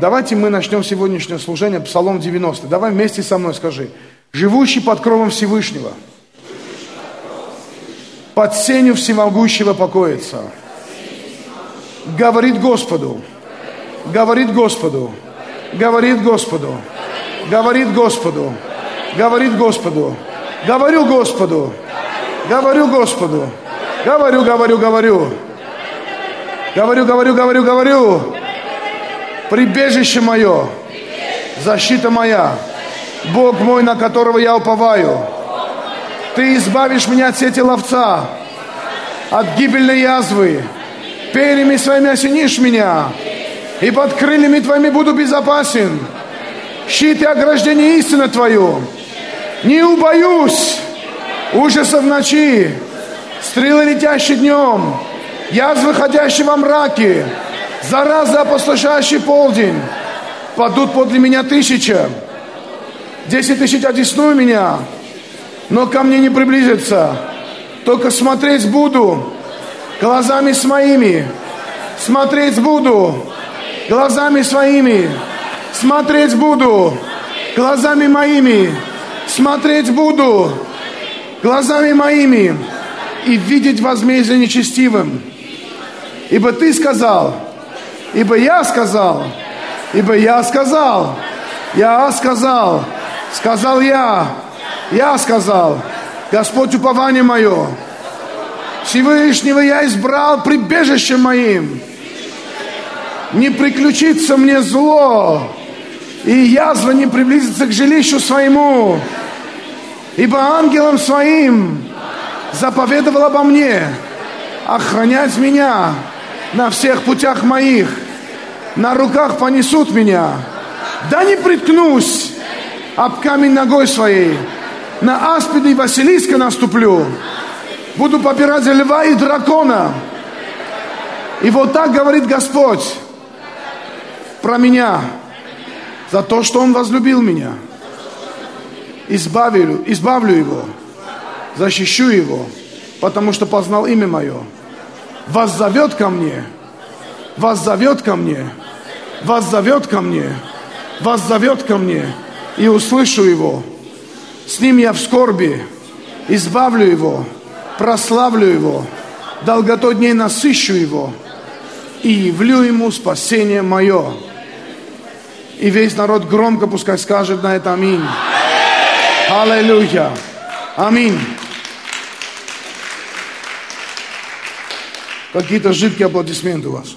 давайте мы начнем сегодняшнее служение Псалом 90. Давай вместе со мной скажи. Живущий под кровом Всевышнего, под сенью всемогущего покоится. Говорит Господу, говорит Господу, говорит Господу, говорит Господу, говорит Господу, говорю Господу, говорю Господу, говорю, говорю, говорю, говорю, говорю, говорю, говорю, прибежище мое, защита моя, Бог мой, на которого я уповаю. Ты избавишь меня от сети ловца, от гибельной язвы. Перьями своими осенишь меня, и под крыльями твоими буду безопасен. Щит и ограждение истины твою. Не убоюсь ужасов ночи, стрелы, летящие днем, язвы, ходящие во мраке, зараза, опустошающий полдень. Падут подле меня тысяча, десять тысяч одесную меня, но ко мне не приблизится. Только смотреть буду глазами своими, смотреть буду глазами своими, смотреть буду глазами моими, смотреть буду глазами моими и видеть возмездие нечестивым. Ибо ты сказал, ибо я сказал, ибо я сказал, я сказал, сказал я, я сказал, Господь упование мое, Всевышнего я избрал прибежищем моим. Не приключится мне зло, и язва не приблизится к жилищу своему. Ибо ангелом своим заповедовал обо мне охранять меня на всех путях моих. На руках понесут меня. Да не приткнусь об камень ногой своей. На аспида и Василиска наступлю. Буду попирать льва и дракона. И вот так говорит Господь про меня. За то, что Он возлюбил меня. Избавлю, избавлю его. Защищу его. Потому что познал имя мое. Вас зовет ко мне. Вас зовет ко мне. Вас зовет ко мне. Вас зовет ко мне. И услышу его. С ним я в скорби. Избавлю его прославлю Его, долготой дней насыщу Его и явлю Ему спасение мое. И весь народ громко пускай скажет на это аминь. Аллилуйя. Аминь. Какие-то жидкие аплодисменты у вас.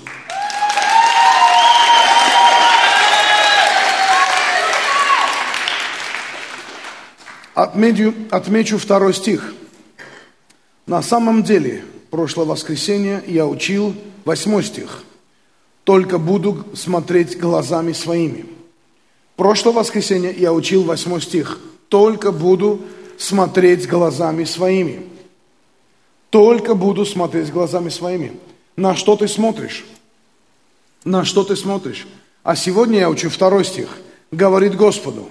Отмечу, отмечу второй стих. На самом деле, прошлое воскресенье я учил восьмой стих. Только буду смотреть глазами своими. Прошлое воскресенье я учил восьмой стих. Только буду смотреть глазами своими. Только буду смотреть глазами своими. На что ты смотришь? На что ты смотришь? А сегодня я учу второй стих. Говорит Господу.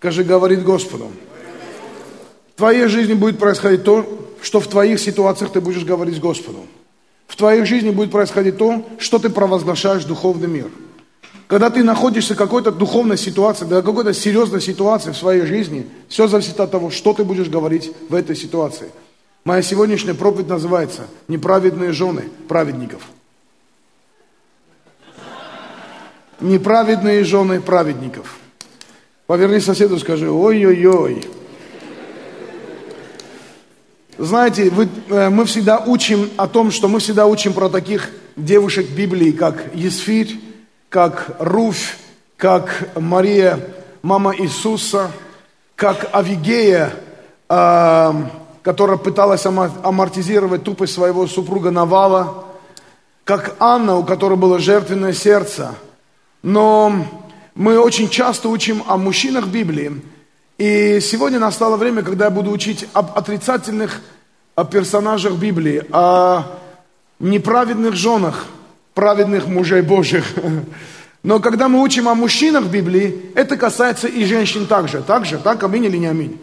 Скажи, говорит Господу. В твоей жизни будет происходить то, что в твоих ситуациях ты будешь говорить с Господом. В твоей жизни будет происходить то, что ты провозглашаешь духовный мир. Когда ты находишься в какой-то духовной ситуации, да какой-то серьезной ситуации в своей жизни, все зависит от того, что ты будешь говорить в этой ситуации. Моя сегодняшняя проповедь называется «Неправедные жены праведников». Неправедные жены праведников. Поверни соседу, скажи, ой-ой-ой. Знаете, вы, э, мы всегда учим о том, что мы всегда учим про таких девушек Библии, как Есфирь, как Руфь, как Мария, мама Иисуса, как Авигея, э, которая пыталась амортизировать тупость своего супруга Навала, как Анна, у которой было жертвенное сердце. Но мы очень часто учим о мужчинах Библии, и сегодня настало время, когда я буду учить об отрицательных персонажах Библии, о неправедных женах, праведных мужей Божьих. Но когда мы учим о мужчинах Библии, это касается и женщин также. Так же, так, аминь или не аминь?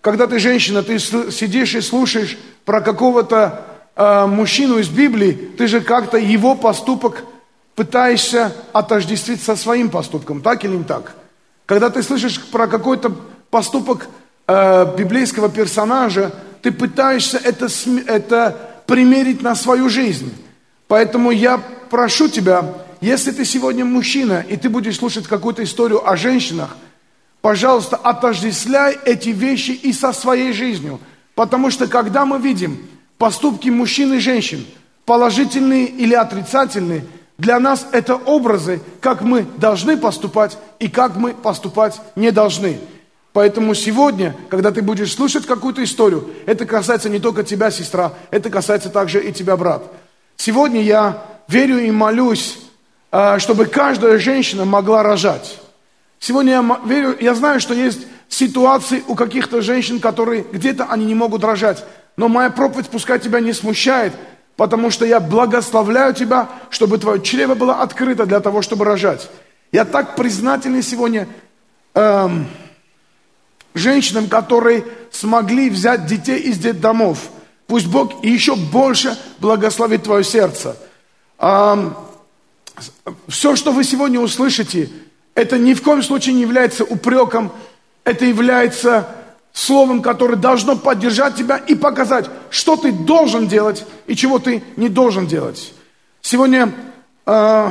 Когда ты женщина, ты сидишь и слушаешь про какого-то э, мужчину из Библии, ты же как-то его поступок пытаешься отождествить со своим поступком, так или не так? Когда ты слышишь про какой-то поступок э, библейского персонажа, ты пытаешься это, это примерить на свою жизнь. Поэтому я прошу тебя, если ты сегодня мужчина, и ты будешь слушать какую-то историю о женщинах, пожалуйста, отождествляй эти вещи и со своей жизнью. Потому что когда мы видим поступки мужчин и женщин, положительные или отрицательные, для нас это образы, как мы должны поступать и как мы поступать не должны. Поэтому сегодня, когда ты будешь слушать какую-то историю, это касается не только тебя, сестра, это касается также и тебя, брат. Сегодня я верю и молюсь, а, чтобы каждая женщина могла рожать. Сегодня я верю, я знаю, что есть ситуации у каких-то женщин, которые где-то они не могут рожать. Но моя проповедь пускай тебя не смущает, потому что я благословляю тебя, чтобы твое чрево было открыто для того, чтобы рожать. Я так признательный сегодня эм, женщинам, которые смогли взять детей из детдомов. Пусть Бог еще больше благословит твое сердце. Эм, все, что вы сегодня услышите, это ни в коем случае не является упреком, это является словом, которое должно поддержать тебя и показать, что ты должен делать и чего ты не должен делать. Сегодня э,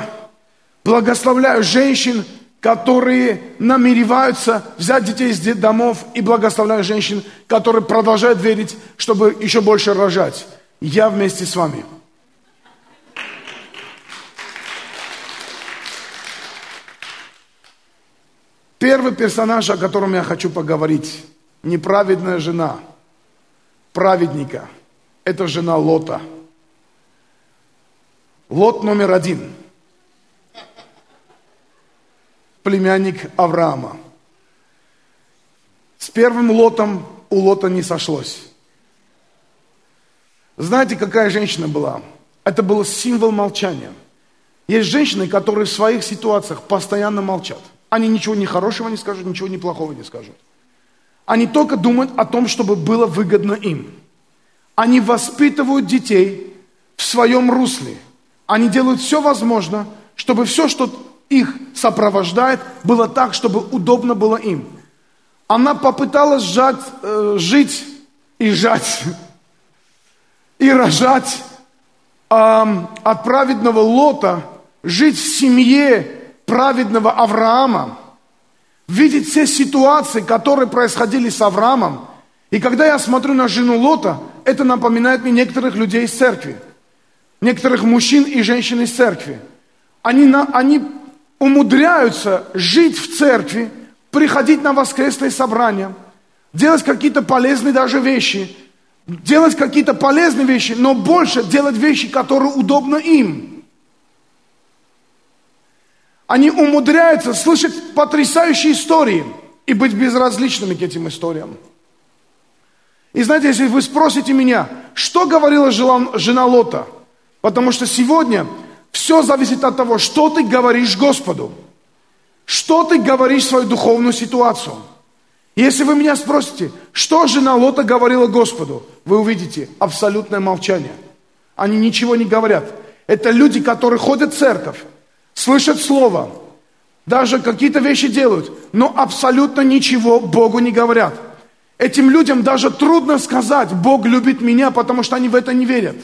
благословляю женщин, которые намереваются взять детей из домов, и благословляю женщин, которые продолжают верить, чтобы еще больше рожать. Я вместе с вами. Первый персонаж, о котором я хочу поговорить, неправедная жена праведника. Это жена Лота. Лот номер один. Племянник Авраама. С первым Лотом у Лота не сошлось. Знаете, какая женщина была? Это был символ молчания. Есть женщины, которые в своих ситуациях постоянно молчат. Они ничего не хорошего не скажут, ничего не плохого не скажут. Они только думают о том, чтобы было выгодно им. Они воспитывают детей в своем русле. Они делают все возможное, чтобы все, что их сопровождает, было так, чтобы удобно было им. Она попыталась сжать, э, жить и жать, и рожать э, от праведного Лота, жить в семье праведного Авраама – видеть все ситуации, которые происходили с Авраамом. И когда я смотрю на жену Лота, это напоминает мне некоторых людей из церкви. Некоторых мужчин и женщин из церкви. Они, на, они умудряются жить в церкви, приходить на воскресные собрания, делать какие-то полезные даже вещи, делать какие-то полезные вещи, но больше делать вещи, которые удобны им – они умудряются слышать потрясающие истории и быть безразличными к этим историям. И знаете, если вы спросите меня, что говорила жена Лота, потому что сегодня все зависит от того, что ты говоришь Господу, что ты говоришь в свою духовную ситуацию. Если вы меня спросите, что жена Лота говорила Господу, вы увидите абсолютное молчание. Они ничего не говорят. Это люди, которые ходят в церковь, слышат Слово, даже какие-то вещи делают, но абсолютно ничего Богу не говорят. Этим людям даже трудно сказать, Бог любит меня, потому что они в это не верят.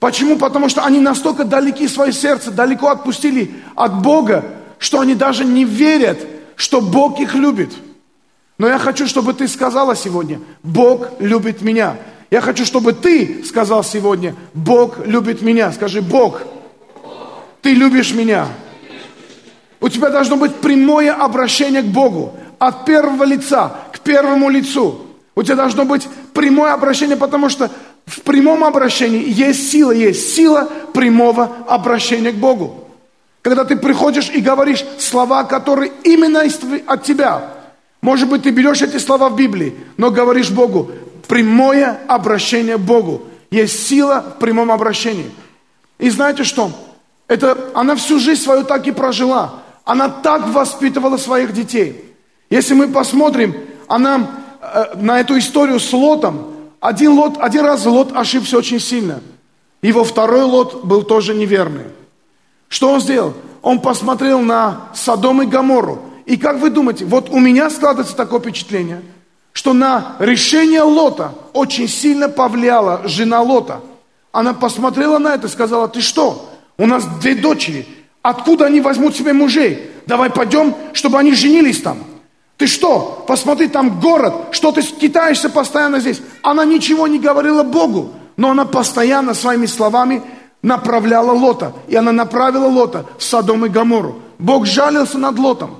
Почему? Потому что они настолько далеки свое сердце, далеко отпустили от Бога, что они даже не верят, что Бог их любит. Но я хочу, чтобы ты сказала сегодня, Бог любит меня. Я хочу, чтобы ты сказал сегодня, Бог любит меня. Скажи, Бог ты любишь меня. У тебя должно быть прямое обращение к Богу. От первого лица к первому лицу. У тебя должно быть прямое обращение, потому что в прямом обращении есть сила, есть сила прямого обращения к Богу. Когда ты приходишь и говоришь слова, которые именно от тебя. Может быть, ты берешь эти слова в Библии, но говоришь Богу. Прямое обращение к Богу. Есть сила в прямом обращении. И знаете что? Это она всю жизнь свою так и прожила. Она так воспитывала своих детей. Если мы посмотрим, она э, на эту историю с Лотом, один, лот, один раз Лот ошибся очень сильно. Его второй Лот был тоже неверный. Что он сделал? Он посмотрел на Содом и Гамору. И как вы думаете, вот у меня складывается такое впечатление, что на решение Лота очень сильно повлияла жена Лота. Она посмотрела на это и сказала, ты что, у нас две дочери, откуда они возьмут себе мужей? Давай пойдем, чтобы они женились там. Ты что? Посмотри, там город, что ты китаешься постоянно здесь. Она ничего не говорила Богу, но она постоянно своими словами направляла Лота. И она направила Лота в Содом и Гамору. Бог жалился над Лотом.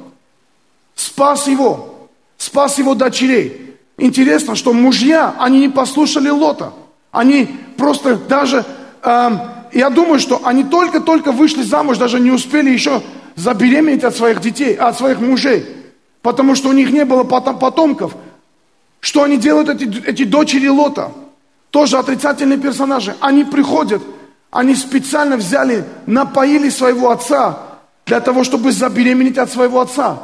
Спас его. Спас его дочерей. Интересно, что мужья, они не послушали Лота. Они просто даже, э, я думаю, что они только-только вышли замуж, даже не успели еще забеременеть от своих детей, от своих мужей потому что у них не было потомков. Что они делают, эти, эти дочери Лота? Тоже отрицательные персонажи. Они приходят, они специально взяли, напоили своего отца для того, чтобы забеременеть от своего отца.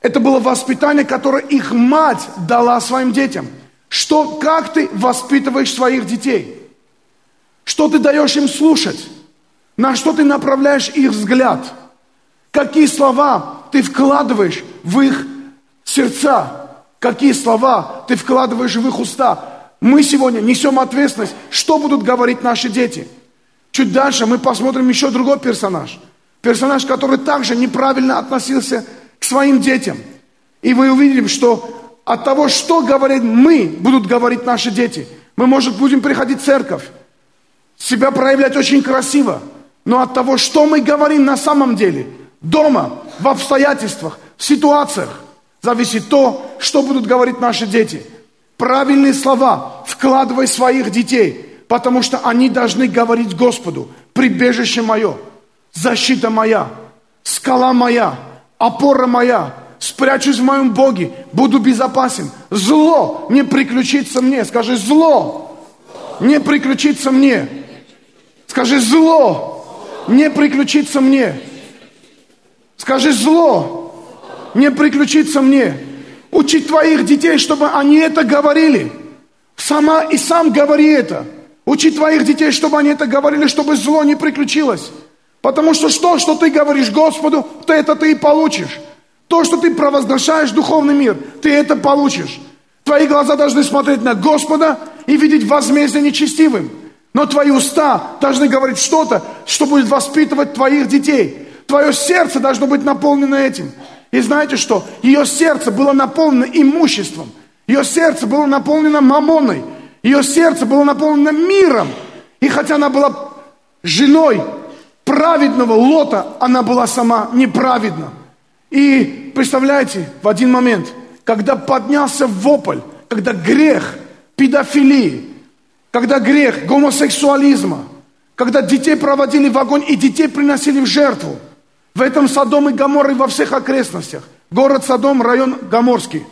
Это было воспитание, которое их мать дала своим детям. Что, как ты воспитываешь своих детей? Что ты даешь им слушать? На что ты направляешь их взгляд? Какие слова ты вкладываешь в их сердца, какие слова ты вкладываешь в их уста. Мы сегодня несем ответственность, что будут говорить наши дети. Чуть дальше мы посмотрим еще другой персонаж. Персонаж, который также неправильно относился к своим детям. И мы увидим, что от того, что говорим мы, будут говорить наши дети. Мы, может, будем приходить в церковь, себя проявлять очень красиво, но от того, что мы говорим на самом деле, дома, в обстоятельствах, в ситуациях зависит то, что будут говорить наши дети. Правильные слова вкладывай своих детей, потому что они должны говорить Господу, прибежище мое, защита моя, скала моя, опора моя, спрячусь в моем Боге, буду безопасен. Зло не приключится мне. Скажи, зло не приключится мне. Скажи, зло не приключится мне. Скажи, зло не приключиться мне. Учить твоих детей, чтобы они это говорили. Сама и сам говори это. Учить твоих детей, чтобы они это говорили, чтобы зло не приключилось. Потому что что, что ты говоришь Господу, то это ты и получишь. То, что ты провозглашаешь духовный мир, ты это получишь. Твои глаза должны смотреть на Господа и видеть возмездие нечестивым. Но твои уста должны говорить что-то, что будет воспитывать твоих детей. Твое сердце должно быть наполнено этим. И знаете что? Ее сердце было наполнено имуществом. Ее сердце было наполнено мамоной. Ее сердце было наполнено миром. И хотя она была женой праведного Лота, она была сама неправедна. И представляете, в один момент, когда поднялся вопль, когда грех педофилии, когда грех гомосексуализма, когда детей проводили в огонь и детей приносили в жертву – в этом Содом и Гамор и во всех окрестностях. Город Содом, район Гаморский.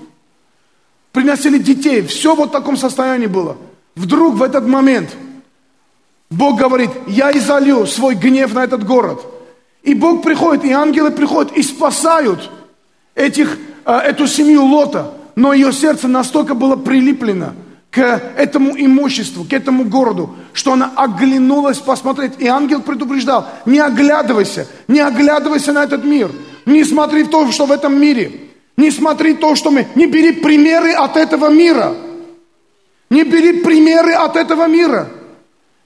Приносили детей. Все вот в таком состоянии было. Вдруг в этот момент Бог говорит, я изолью свой гнев на этот город. И Бог приходит, и ангелы приходят и спасают этих, э, эту семью Лота. Но ее сердце настолько было прилиплено – к этому имуществу, к этому городу, что она оглянулась посмотреть. И ангел предупреждал, не оглядывайся, не оглядывайся на этот мир. Не смотри в то, что в этом мире. Не смотри то, что мы... Не бери примеры от этого мира. Не бери примеры от этого мира.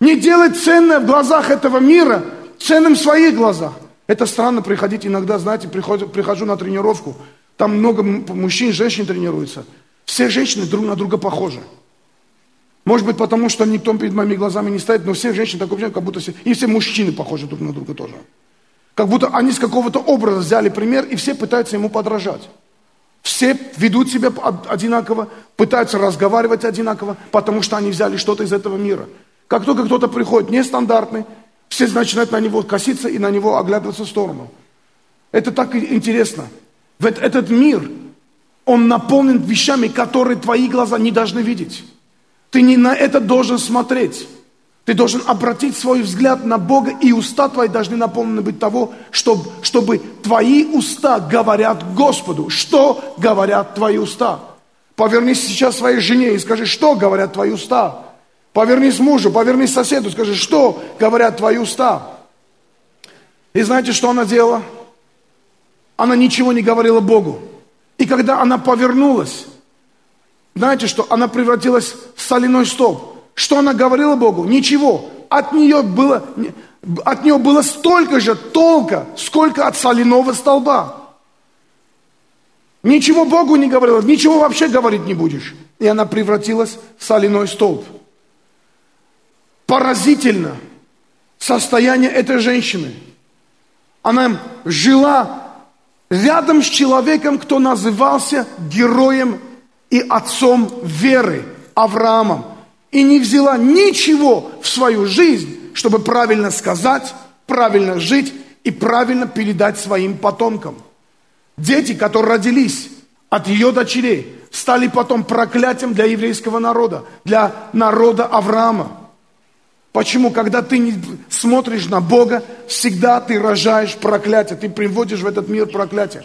Не делай ценное в глазах этого мира ценным в своих глазах. Это странно приходить иногда, знаете, прихожу, прихожу на тренировку, там много мужчин, женщин тренируются. Все женщины друг на друга похожи. Может быть, потому что никто перед моими глазами не стоит, но все женщины такое как будто все, и все мужчины похожи друг на друга тоже. Как будто они с какого-то образа взяли пример, и все пытаются ему подражать. Все ведут себя одинаково, пытаются разговаривать одинаково, потому что они взяли что-то из этого мира. Как только кто-то приходит нестандартный, все начинают на него коситься и на него оглядываться в сторону. Это так интересно. Этот мир, он наполнен вещами, которые твои глаза не должны видеть. Ты не на это должен смотреть. Ты должен обратить свой взгляд на Бога, и уста твои должны наполнены быть того, чтобы, чтобы твои уста говорят Господу. Что говорят твои уста? Повернись сейчас своей жене и скажи, что говорят твои уста. Повернись мужу, повернись соседу, скажи, что говорят твои уста. И знаете, что она делала? Она ничего не говорила Богу. И когда она повернулась, знаете что? Она превратилась в соляной столб. Что она говорила Богу? Ничего. От нее было, от нее было столько же толка, сколько от соляного столба. Ничего Богу не говорила, ничего вообще говорить не будешь. И она превратилась в соляной столб. Поразительно состояние этой женщины. Она жила рядом с человеком, кто назывался героем и отцом веры Авраамом. И не взяла ничего в свою жизнь, чтобы правильно сказать, правильно жить и правильно передать своим потомкам. Дети, которые родились от ее дочерей, стали потом проклятием для еврейского народа, для народа Авраама. Почему? Когда ты не смотришь на Бога, всегда ты рожаешь проклятие, ты приводишь в этот мир проклятие.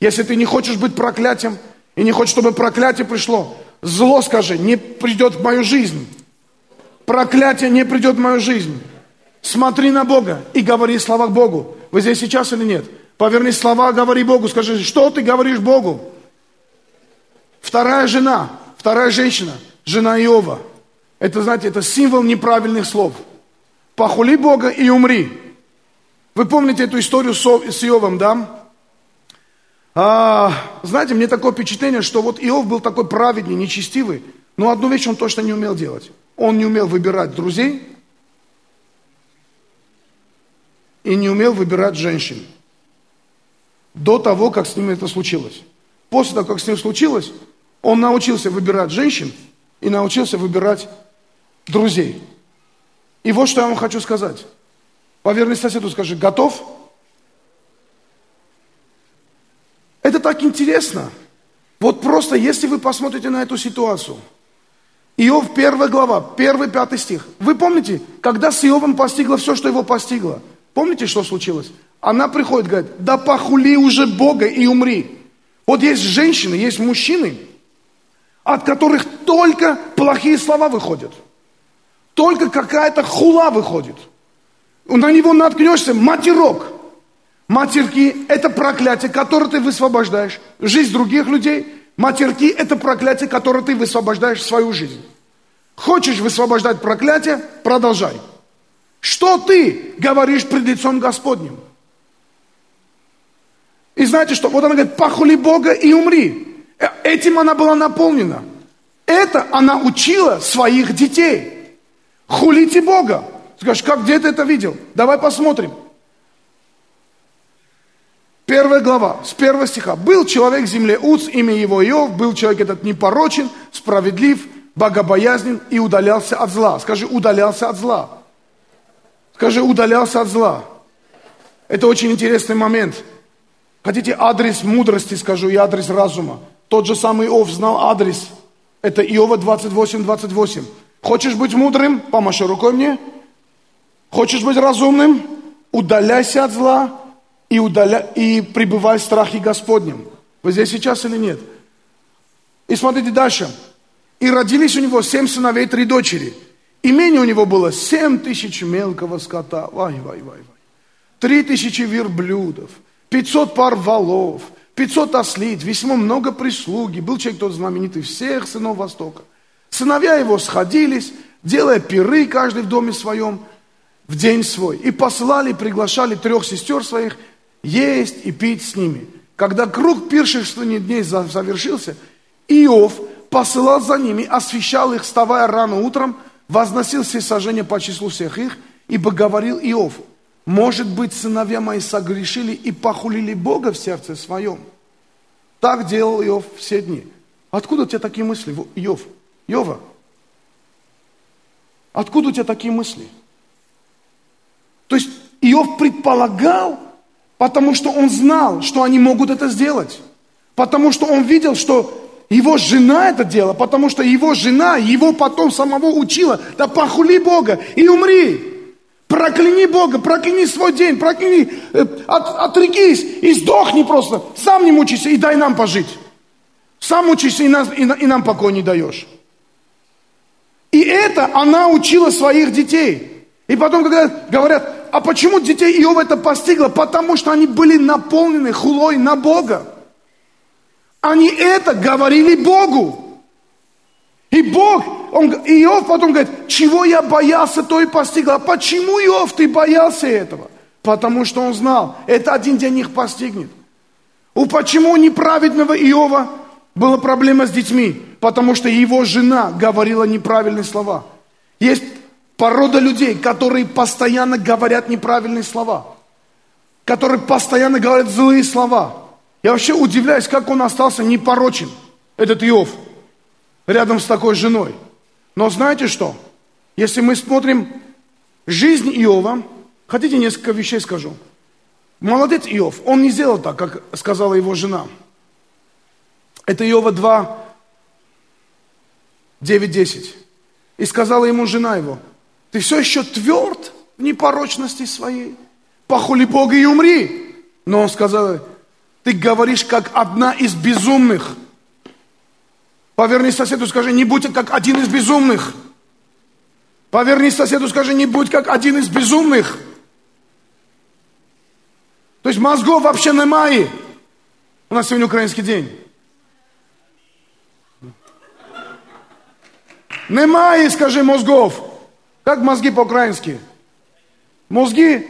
Если ты не хочешь быть проклятием и не хочешь, чтобы проклятие пришло, зло, скажи, не придет в мою жизнь. Проклятие не придет в мою жизнь. Смотри на Бога и говори слова к Богу. Вы здесь сейчас или нет? Поверни слова, говори Богу. Скажи, что ты говоришь Богу? Вторая жена, вторая женщина, жена Иова – это, знаете, это символ неправильных слов. Похули Бога и умри. Вы помните эту историю с Иовом, да? А, знаете, мне такое впечатление, что вот Иов был такой праведный, нечестивый, но одну вещь он точно не умел делать. Он не умел выбирать друзей и не умел выбирать женщин. До того, как с ним это случилось. После того, как с ним случилось, он научился выбирать женщин и научился выбирать друзей. И вот что я вам хочу сказать. Поверни соседу, скажи, готов? Это так интересно. Вот просто, если вы посмотрите на эту ситуацию. Иов, первая глава, первый, пятый стих. Вы помните, когда с Иовом постигло все, что его постигло? Помните, что случилось? Она приходит, говорит, да похули уже Бога и умри. Вот есть женщины, есть мужчины, от которых только плохие слова выходят – только какая-то хула выходит. На него наткнешься, матерок. Матерки – это проклятие, которое ты высвобождаешь. Жизнь других людей. Матерки – это проклятие, которое ты высвобождаешь в свою жизнь. Хочешь высвобождать проклятие – продолжай. Что ты говоришь пред лицом Господним? И знаете что? Вот она говорит, похули Бога и умри. Э, этим она была наполнена. Это она учила своих детей. Хулите Бога. Скажешь, как, где ты это видел? Давай посмотрим. Первая глава, с первого стиха. «Был человек в земле Уц, имя его Иов, был человек этот непорочен, справедлив, богобоязнен и удалялся от зла». Скажи, удалялся от зла. Скажи, удалялся от зла. Это очень интересный момент. Хотите адрес мудрости, скажу, и адрес разума. Тот же самый Иов знал адрес. Это Иова 28, 28. Хочешь быть мудрым? Помаши рукой мне. Хочешь быть разумным? Удаляйся от зла и, удаля... и пребывай в страхе Господнем. Вы здесь сейчас или нет? И смотрите дальше. И родились у него семь сыновей, три дочери. Имение у него было семь тысяч мелкого скота. Вай, вай, вай, вай. Три тысячи верблюдов, пятьсот пар валов, пятьсот ослиц, весьма много прислуги. Был человек тот знаменитый всех сынов Востока. Сыновья его сходились, делая пиры каждый в доме своем в день свой. И послали, приглашали трех сестер своих есть и пить с ними. Когда круг пиршественных дней завершился, Иов посылал за ними, освещал их, вставая рано утром, возносил все сожжения по числу всех их, ибо говорил Иов, может быть, сыновья мои согрешили и похулили Бога в сердце своем. Так делал Иов все дни. Откуда у тебя такие мысли, Иов? Йова, откуда у тебя такие мысли? То есть Иов предполагал, потому что он знал, что они могут это сделать. Потому что он видел, что его жена это делала, потому что его жена его потом самого учила, да похули Бога и умри. Прокляни Бога, прокляни свой день, прокляни, э, от, отрекись и сдохни просто. Сам не мучайся и дай нам пожить. Сам мучайся и, нас, и, и нам покой не даешь. И это она учила своих детей. И потом, когда говорят, а почему детей Иова это постигло? Потому что они были наполнены хулой на Бога. Они это говорили Богу. И Бог, он, Иов потом говорит, чего я боялся, то и постигло. А почему, Иов, ты боялся этого? Потому что он знал, это один день их постигнет. У почему у неправедного Иова была проблема с детьми? Потому что его жена говорила неправильные слова. Есть порода людей, которые постоянно говорят неправильные слова. Которые постоянно говорят злые слова. Я вообще удивляюсь, как он остался непорочен, этот Иов, рядом с такой женой. Но знаете что? Если мы смотрим жизнь Иова, хотите несколько вещей скажу. Молодец Иов, он не сделал так, как сказала его жена. Это Иова 2, 9, 10. И сказала ему жена его, ты все еще тверд в непорочности своей. Похули Бога и умри. Но он сказал, ты говоришь как одна из безумных. Поверни соседу, скажи, не будь как один из безумных. Поверни соседу, скажи, не будь как один из безумных. То есть мозгов вообще немає. У нас сегодня украинский день. Немає, скажи, мозгов. Как мозги по-украински? Мозги,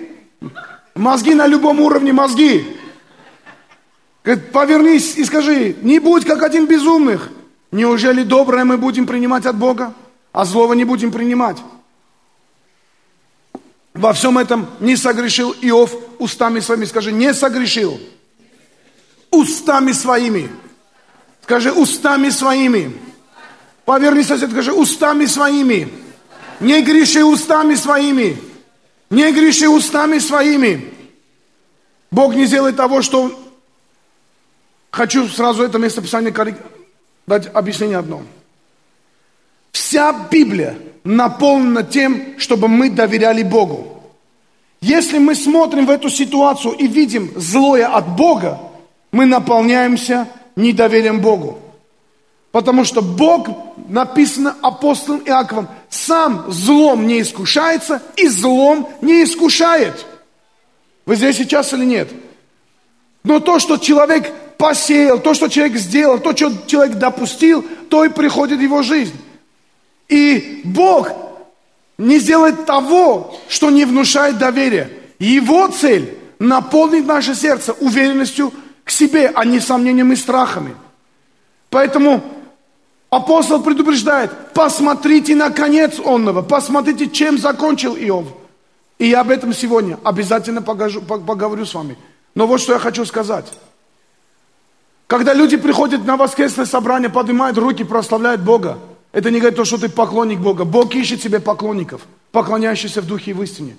мозги на любом уровне мозги. Повернись и скажи, не будь как один безумных. Неужели доброе мы будем принимать от Бога, а злого не будем принимать? Во всем этом не согрешил Иов устами своими. Скажи, не согрешил. Устами своими. Скажи, устами своими. Поверни сосед, скажи, устами своими. Не греши устами своими. Не греши устами своими. Бог не сделает того, что... Хочу сразу это местописание дать объяснение одно. Вся Библия наполнена тем, чтобы мы доверяли Богу. Если мы смотрим в эту ситуацию и видим злое от Бога, мы наполняемся недоверием Богу. Потому что Бог, написано апостолом Иаковом, сам злом не искушается и злом не искушает. Вы здесь сейчас или нет? Но то, что человек посеял, то, что человек сделал, то, что человек допустил, то и приходит в его жизнь. И Бог не сделает того, что не внушает доверия. Его цель – наполнить наше сердце уверенностью к себе, а не сомнением и страхами. Поэтому Апостол предупреждает, посмотрите на конец онного, посмотрите, чем закончил Иов. И я об этом сегодня обязательно покажу, поговорю с вами. Но вот что я хочу сказать. Когда люди приходят на воскресное собрание, поднимают руки, прославляют Бога, это не говорит то, что ты поклонник Бога. Бог ищет себе поклонников, поклоняющихся в духе и в истине.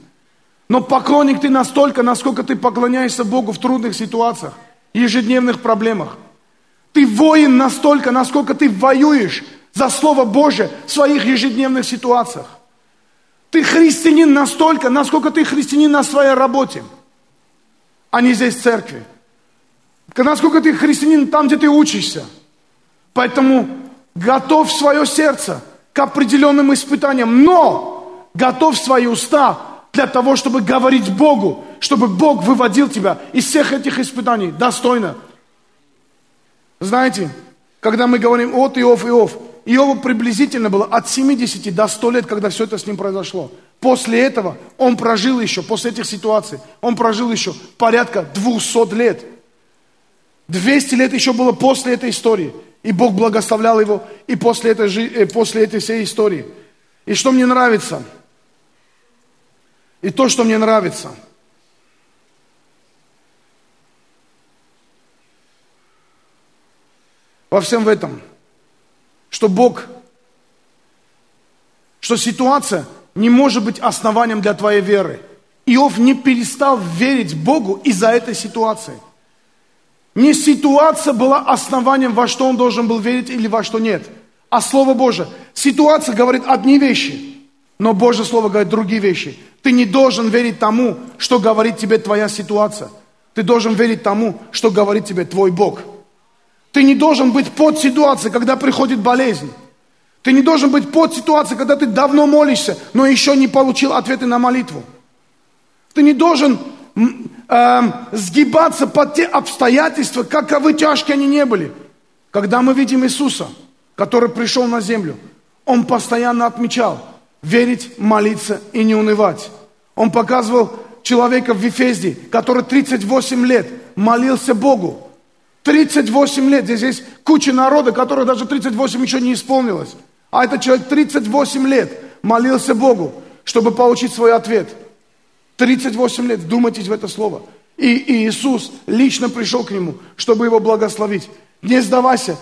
Но поклонник ты настолько, насколько ты поклоняешься Богу в трудных ситуациях, ежедневных проблемах. Ты воин настолько, насколько ты воюешь за Слово Божие в своих ежедневных ситуациях. Ты христианин настолько, насколько ты христианин на своей работе, а не здесь в церкви. Насколько ты христианин там, где ты учишься. Поэтому готовь свое сердце к определенным испытаниям, но готовь свои уста для того, чтобы говорить Богу, чтобы Бог выводил тебя из всех этих испытаний достойно, знаете, когда мы говорим от Иов, Иов, Иову приблизительно было от 70 до 100 лет, когда все это с ним произошло. После этого он прожил еще, после этих ситуаций, он прожил еще порядка 200 лет. 200 лет еще было после этой истории. И Бог благословлял его и после этой, э, после этой всей истории. И что мне нравится? И то, что мне нравится – во всем в этом, что Бог, что ситуация не может быть основанием для твоей веры. Иов не перестал верить Богу из-за этой ситуации. Не ситуация была основанием, во что он должен был верить или во что нет, а Слово Божие. Ситуация говорит одни вещи, но Божье Слово говорит другие вещи. Ты не должен верить тому, что говорит тебе твоя ситуация. Ты должен верить тому, что говорит тебе твой Бог – ты не должен быть под ситуацией, когда приходит болезнь. Ты не должен быть под ситуацией, когда ты давно молишься, но еще не получил ответы на молитву. Ты не должен э, сгибаться под те обстоятельства, каковы тяжкие они не были. Когда мы видим Иисуса, который пришел на землю, Он постоянно отмечал верить, молиться и не унывать. Он показывал человека в Вифезде, который 38 лет молился Богу. 38 лет. Здесь есть куча народа, который даже 38 еще не исполнилось. А этот человек 38 лет молился Богу, чтобы получить свой ответ. 38 лет, вдумайтесь в это слово. И Иисус лично пришел к нему, чтобы его благословить. Не сдавайся.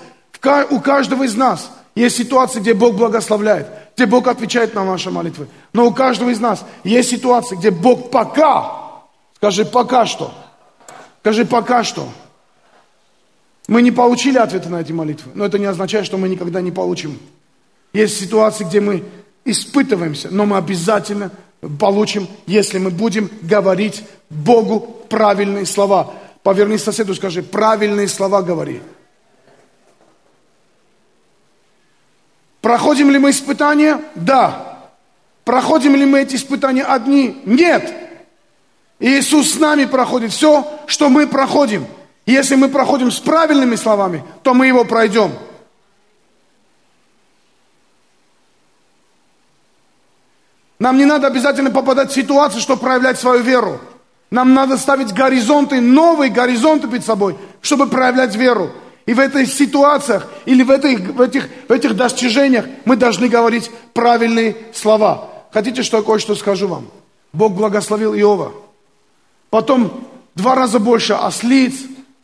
У каждого из нас есть ситуации, где Бог благословляет, где Бог отвечает на наши молитвы. Но у каждого из нас есть ситуации, где Бог пока, скажи пока что, скажи пока что. Мы не получили ответа на эти молитвы, но это не означает, что мы никогда не получим. Есть ситуации, где мы испытываемся, но мы обязательно получим, если мы будем говорить Богу правильные слова. Поверни соседу, скажи, правильные слова говори. Проходим ли мы испытания? Да. Проходим ли мы эти испытания одни? Нет. Иисус с нами проходит все, что мы проходим. Если мы проходим с правильными словами, то мы его пройдем. Нам не надо обязательно попадать в ситуацию, чтобы проявлять свою веру. Нам надо ставить горизонты, новые горизонты перед собой, чтобы проявлять веру. И в этих ситуациях или в этих, в этих, в этих достижениях мы должны говорить правильные слова. Хотите, что я кое-что скажу вам? Бог благословил Иова. Потом два раза больше ослиц,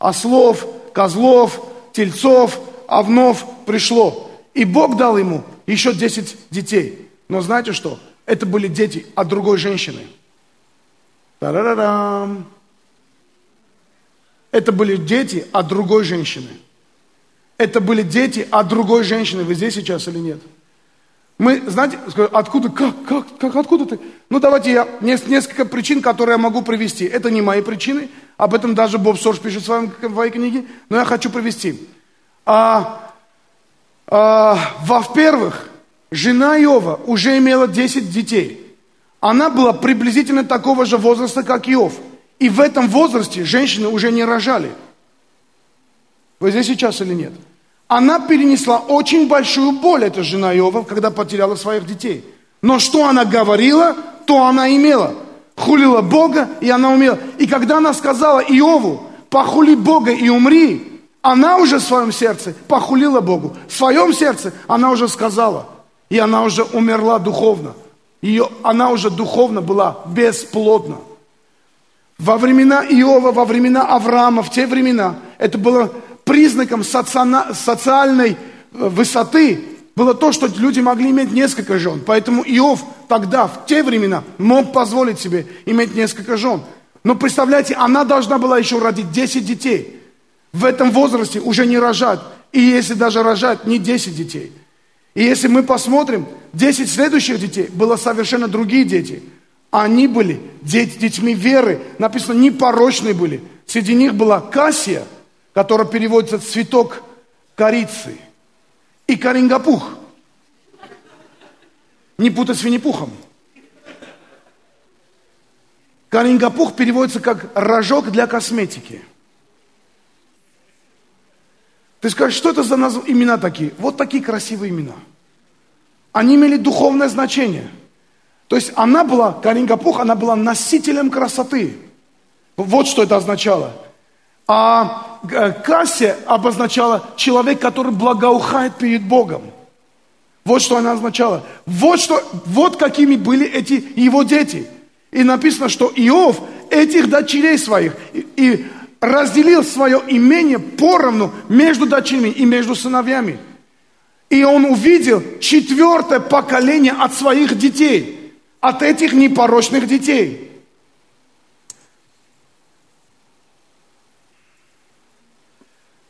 ослов, козлов, тельцов, овнов пришло. И Бог дал ему еще 10 детей. Но знаете что? Это были дети от другой женщины. Та-ра-ра-рам. Это были дети от другой женщины это были дети от другой женщины. Вы здесь сейчас или нет? Мы, знаете, откуда, как, как, как, откуда ты? Ну, давайте я, несколько причин, которые я могу привести. Это не мои причины, об этом даже Боб Сорж пишет в, своей книге, но я хочу привести. А, а, во-первых, жена Иова уже имела 10 детей. Она была приблизительно такого же возраста, как Иов. И в этом возрасте женщины уже не рожали. Вы здесь сейчас или нет? она перенесла очень большую боль, эта жена Иова, когда потеряла своих детей. Но что она говорила, то она имела. Хулила Бога, и она умела. И когда она сказала Иову, похули Бога и умри, она уже в своем сердце похулила Богу. В своем сердце она уже сказала. И она уже умерла духовно. Ее, она уже духовно была бесплодна. Во времена Иова, во времена Авраама, в те времена, это было признаком социальной э, высоты было то, что люди могли иметь несколько жен. Поэтому Иов тогда, в те времена, мог позволить себе иметь несколько жен. Но представляете, она должна была еще родить 10 детей. В этом возрасте уже не рожать. И если даже рожать, не 10 детей. И если мы посмотрим, 10 следующих детей было совершенно другие дети. Они были дети, детьми веры. Написано, непорочные были. Среди них была Кассия – который переводится цветок корицы, и карингапух. Не путать с Винни-Пухом. Карингапух переводится как рожок для косметики. Ты скажешь, что это за назв... имена такие? Вот такие красивые имена. Они имели духовное значение. То есть она была, Карингапух, она была носителем красоты. Вот что это означало. А Э, Касsia обозначала человек, который благоухает перед Богом. Вот что она означала. Вот, что, вот какими были эти его дети. И написано, что Иов этих дочерей своих и, и разделил свое имение поровну между дочерями и между сыновьями. И он увидел четвертое поколение от своих детей, от этих непорочных детей.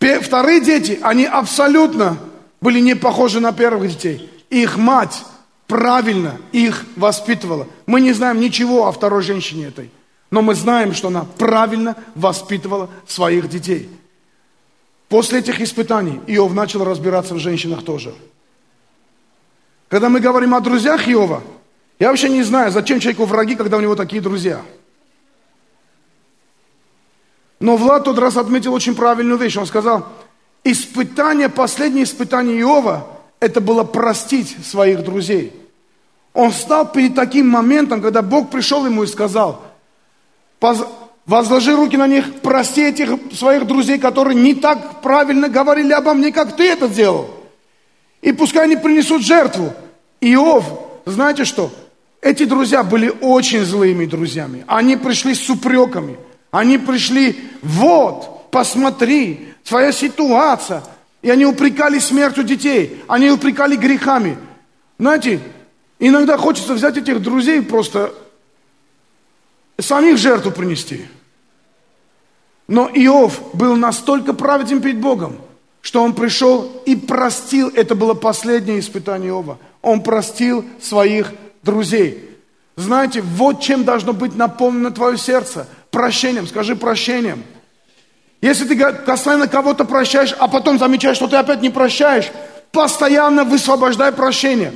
Вторые дети, они абсолютно были не похожи на первых детей. Их мать правильно их воспитывала. Мы не знаем ничего о второй женщине этой, но мы знаем, что она правильно воспитывала своих детей. После этих испытаний Иов начал разбираться в женщинах тоже. Когда мы говорим о друзьях Иова, я вообще не знаю, зачем человеку враги, когда у него такие друзья. Но Влад тот раз отметил очень правильную вещь. Он сказал, испытание, последнее испытание Иова, это было простить своих друзей. Он стал перед таким моментом, когда Бог пришел ему и сказал, возложи руки на них, прости этих своих друзей, которые не так правильно говорили обо мне, как ты это делал. И пускай они принесут жертву. Иов, знаете что? Эти друзья были очень злыми друзьями. Они пришли с упреками. Они пришли, вот, посмотри, твоя ситуация. И они упрекали смертью детей. Они упрекали грехами. Знаете, иногда хочется взять этих друзей просто самих жертву принести. Но Иов был настолько праведен перед Богом, что он пришел и простил, это было последнее испытание Иова, он простил своих друзей. Знаете, вот чем должно быть наполнено твое сердце. Прощением, скажи прощением. Если ты постоянно кого-то прощаешь, а потом замечаешь, что ты опять не прощаешь, постоянно высвобождай прощение.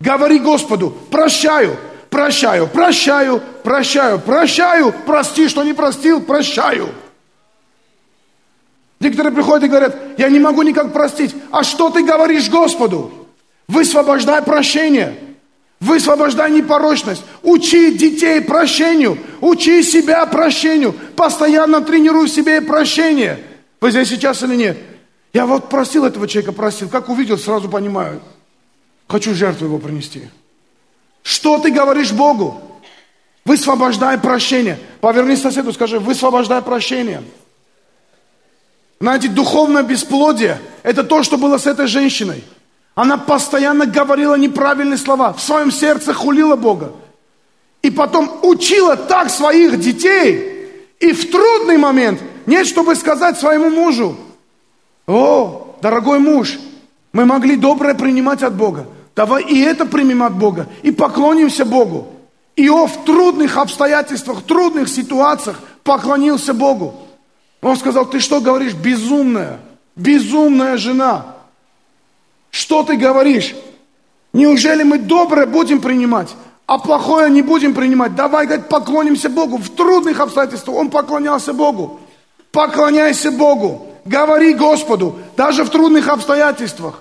Говори Господу, прощаю, прощаю, прощаю, прощаю, прощаю, прости, что не простил, прощаю. Некоторые приходят и говорят, я не могу никак простить. А что ты говоришь Господу? Высвобождай прощение. Высвобождай непорочность. Учи детей прощению. Учи себя прощению. Постоянно тренируй себе прощение. Вы здесь сейчас или нет? Я вот просил этого человека, просил. Как увидел, сразу понимаю. Хочу жертву его принести. Что ты говоришь Богу? Высвобождай прощение. Поверни соседу, скажи, высвобождай прощение. Знаете, духовное бесплодие – это то, что было с этой женщиной. Она постоянно говорила неправильные слова, в своем сердце хулила Бога. И потом учила так своих детей, и в трудный момент нет, чтобы сказать своему мужу, о, дорогой муж, мы могли доброе принимать от Бога. Давай и это примем от Бога, и поклонимся Богу. Иов в трудных обстоятельствах, в трудных ситуациях поклонился Богу. Он сказал, ты что говоришь, безумная, безумная жена. Что ты говоришь? Неужели мы доброе будем принимать, а плохое не будем принимать? Давай, говорит, поклонимся Богу. В трудных обстоятельствах он поклонялся Богу. Поклоняйся Богу. Говори Господу, даже в трудных обстоятельствах.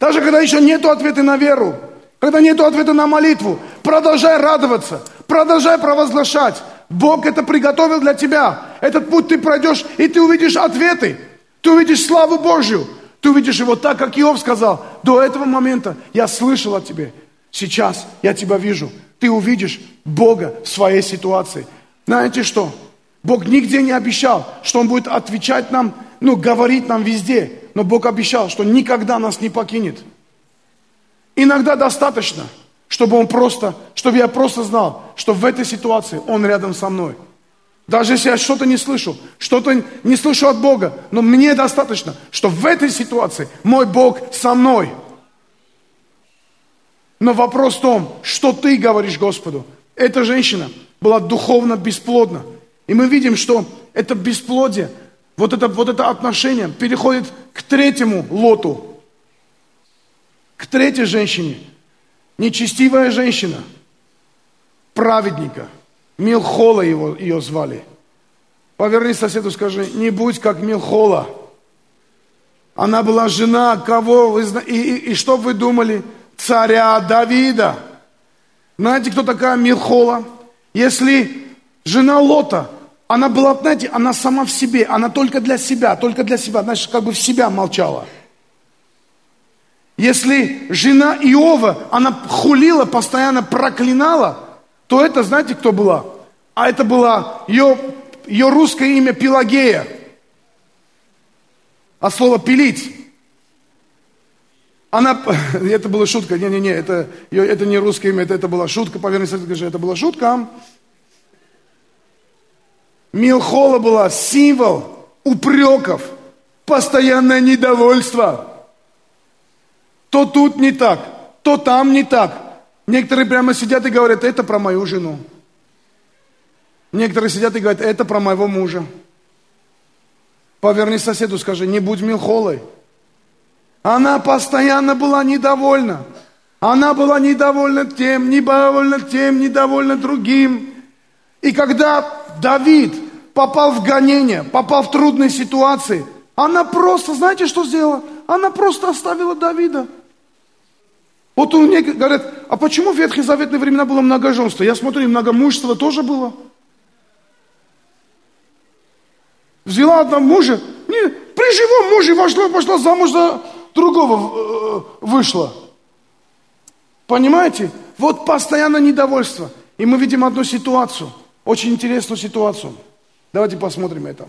Даже когда еще нет ответа на веру, когда нет ответа на молитву, продолжай радоваться, продолжай провозглашать. Бог это приготовил для тебя. Этот путь ты пройдешь, и ты увидишь ответы. Ты увидишь славу Божью. Ты увидишь его так, как Иов сказал. До этого момента я слышал о тебе. Сейчас я тебя вижу. Ты увидишь Бога в своей ситуации. Знаете что? Бог нигде не обещал, что Он будет отвечать нам, ну, говорить нам везде. Но Бог обещал, что никогда нас не покинет. Иногда достаточно – чтобы он просто, чтобы я просто знал, что в этой ситуации он рядом со мной. Даже если я что-то не слышу, что-то не слышу от Бога, но мне достаточно, что в этой ситуации мой Бог со мной. Но вопрос в том, что ты говоришь Господу. Эта женщина была духовно бесплодна. И мы видим, что это бесплодие, вот это, вот это отношение переходит к третьему лоту, к третьей женщине – Нечестивая женщина, праведника, Милхола его, ее звали. Поверни соседу, скажи, не будь как Милхола. Она была жена кого? Вы, и, и, и что вы думали? Царя Давида. Знаете, кто такая Милхола? Если жена Лота, она была, знаете, она сама в себе, она только для себя, только для себя, значит, как бы в себя молчала. Если жена Иова, она хулила, постоянно проклинала, то это, знаете, кто была? А это была ее, ее русское имя Пелагея. А слово «пилить». Она, это была шутка, не-не-не, это, это не русское имя, это, это была шутка, поверни, скажи, это была шутка. Милхола была символ упреков, постоянное недовольство – то тут не так, то там не так. Некоторые прямо сидят и говорят, это про мою жену. Некоторые сидят и говорят, это про моего мужа. Поверни соседу, скажи, не будь милхолой. Она постоянно была недовольна. Она была недовольна тем, недовольна тем, недовольна другим. И когда Давид попал в гонение, попал в трудные ситуации, она просто, знаете, что сделала? Она просто оставила Давида. Вот у меня говорят, а почему в Ветхие Заветные времена было многоженство? Я смотрю, и многомужество тоже было. Взяла одного мужа, не, при живом муже вошла, пошла замуж за другого, э, вышла. Понимаете? Вот постоянно недовольство. И мы видим одну ситуацию, очень интересную ситуацию. Давайте посмотрим это.